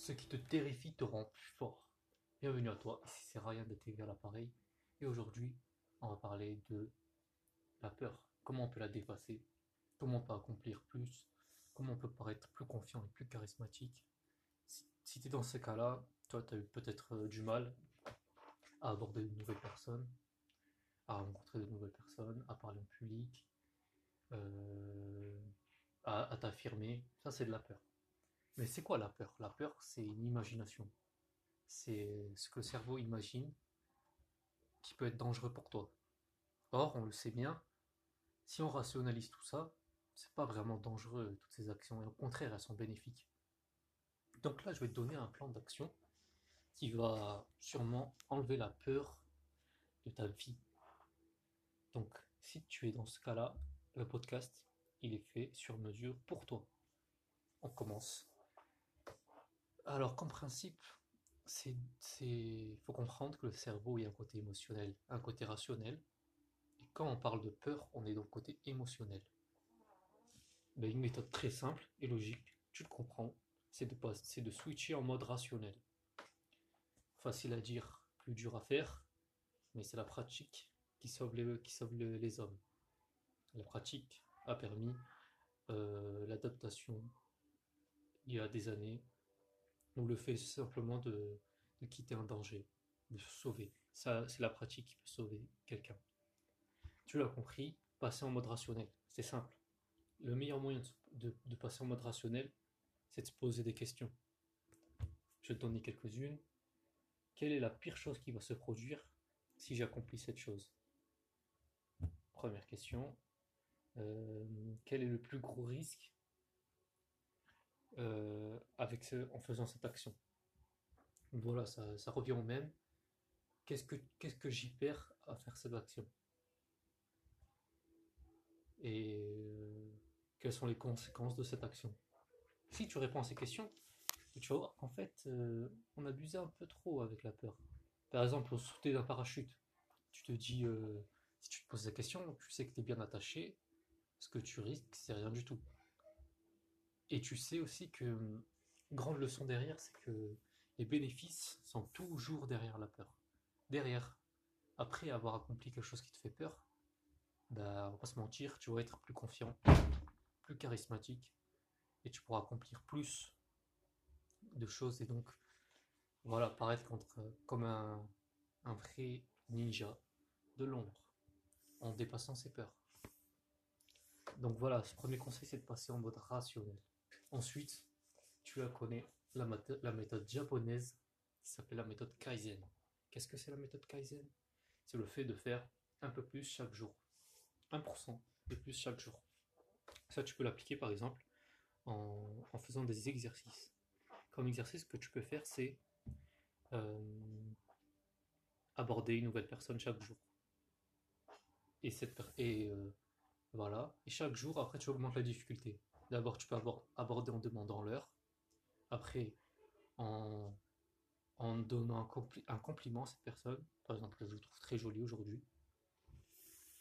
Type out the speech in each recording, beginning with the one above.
Ce qui te terrifie te rend plus fort. Bienvenue à toi, ici c'est Ryan de TV à l'appareil. Et aujourd'hui, on va parler de la peur. Comment on peut la dépasser? Comment on peut accomplir plus? Comment on peut paraître plus confiant et plus charismatique? Si, tu es dans ce cas-là, toi tu as eu peut-être euh, du mal à aborder de nouvelles personnes, à rencontrer de nouvelles personnes, à parler en public, euh, à t'affirmer. Ça c'est de la peur. Mais c'est quoi la peur? La peur, c'est une imagination. C'est ce que le cerveau imagine qui peut être dangereux pour toi. Or, on le sait bien, si on rationalise tout ça, c'est pas vraiment dangereux toutes ces actions, et au contraire, elles sont bénéfiques. Donc là, je vais te donner un plan d'action qui va sûrement enlever la peur de ta vie. Donc, si tu es dans ce cas-là, le podcast, il est fait sur mesure pour toi. On commence. Alors, comme principe, c'est, il faut comprendre que le cerveau a un côté émotionnel, un côté rationnel. Et quand on parle de peur, on est dans le côté émotionnel. Ben, une méthode très simple et logique, tu le comprends, c'est de, c'est switcher en mode rationnel. Facile à dire, plus dur à faire, mais c'est la pratique qui sauve les, qui sauve les, hommes. La pratique a permis euh, l'adaptation il y a des années ou le fait simplement de, quitter un danger, de se sauver. Ça, c'est la pratique qui peut sauver quelqu'un. Tu l'as compris, passer en mode rationnel, c'est simple. Le meilleur moyen de, passer en mode rationnel, c'est de se poser des questions. Je vais te donner quelques-unes. Quelle est la pire chose qui va se produire si j'accomplis cette chose? Première question. Euh, quel est le plus gros risque euh, avec en faisant cette action. Voilà, ça, revient au même. Qu'est-ce que, qu'est-ce que j'y perds à faire cette action? Et euh, quelles sont les conséquences de cette action? Si tu réponds à ces questions, tu vois, en fait, euh, on abusait un peu trop avec la peur. Par exemple, au sauter d'un parachute, tu te dis, si tu te poses la question, tu sais que tu es bien attaché, ce que tu risques, c'est rien du tout. Et tu sais aussi que, hum, grande leçon derrière, c'est que les bénéfices sont toujours derrière la peur. Derrière, après avoir accompli quelque chose qui te fait peur, bah, on va pas se mentir, tu vas être plus confiant, plus charismatique, et tu pourras accomplir plus de choses, et donc, voilà, paraître comme un, un vrai ninja de l'ombre, en dépassant ses peurs. Donc voilà, ce premier conseil, c'est de passer en mode rationnel. Ensuite, tu la connais, la, méthode japonaise qui s'appelle la méthode Kaizen. Qu'est-ce que c'est la méthode Kaizen? C'est le fait de faire un peu plus chaque jour. 1% de plus chaque jour. Ça, tu peux l'appliquer par exemple en, faisant des exercices. Comme exercice, ce que tu peux faire, c'est euh, aborder une nouvelle personne chaque jour. Et, cette, et euh, voilà. Et chaque jour, après, tu augmentes la difficulté. D'abord, tu peux aborder en demandant l'heure. Après, en, donnant un, compliment à cette personne. Par exemple, je le trouve très joli aujourd'hui.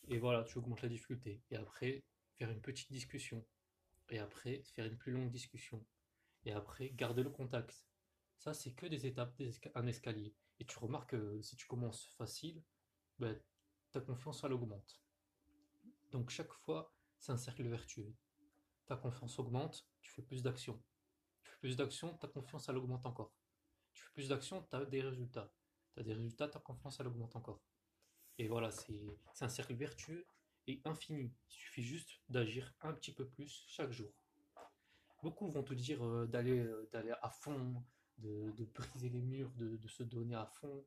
Et voilà, tu augmentes la difficulté. Et après, faire une petite discussion. Et après, faire une plus longue discussion. Et après, garder le contact. Ça, c'est que des étapes, un escalier. Et tu remarques que si tu commences facile, ben, ta confiance, elle augmente. Donc chaque fois, c'est un cercle vertueux ta confiance augmente, tu fais plus d'actions. Tu fais plus d'actions, ta confiance elle augmente encore. Tu fais plus d'actions, tu as des résultats. Tu as des résultats, ta confiance elle augmente encore. Et voilà, c'est un cercle vertueux et infini. Il suffit juste d'agir un petit peu plus chaque jour. Beaucoup vont te dire euh, d'aller euh, d'aller à fond, de, briser les murs, de, se donner à fond.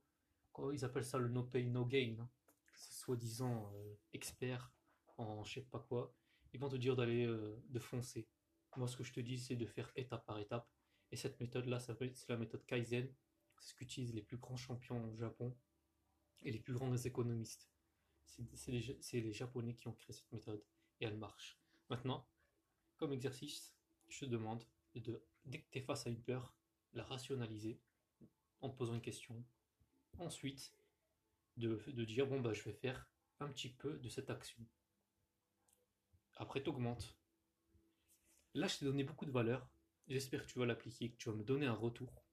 ils appellent ça le no pay, no gain. Hein. C'est soi-disant euh, expert en je sais pas quoi ils vont te dire d'aller euh, de foncer. Moi, ce que je te dis, c'est de faire étape par étape. Et cette méthode-là, c'est la méthode Kaizen. C'est ce qu'utilisent les plus grands champions au Japon et les plus grands économistes. C'est les, Japonais qui ont créé cette méthode et elle marche. Maintenant, comme exercice, je te demande de, dès que tu es face à une peur, la rationaliser en te posant une question. Ensuite, de, de dire bon, bah, je vais faire un petit peu de cette action. Après, tu augmentes. Là, je t'ai donné beaucoup de valeur. J'espère que tu vas l'appliquer, que tu vas me donner un retour.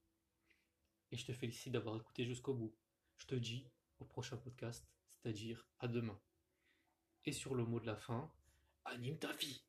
Et je te félicite d'avoir écouté jusqu'au bout. Je te dis au prochain podcast, c'est-à-dire à demain. Et sur le mot de la fin, anime ta vie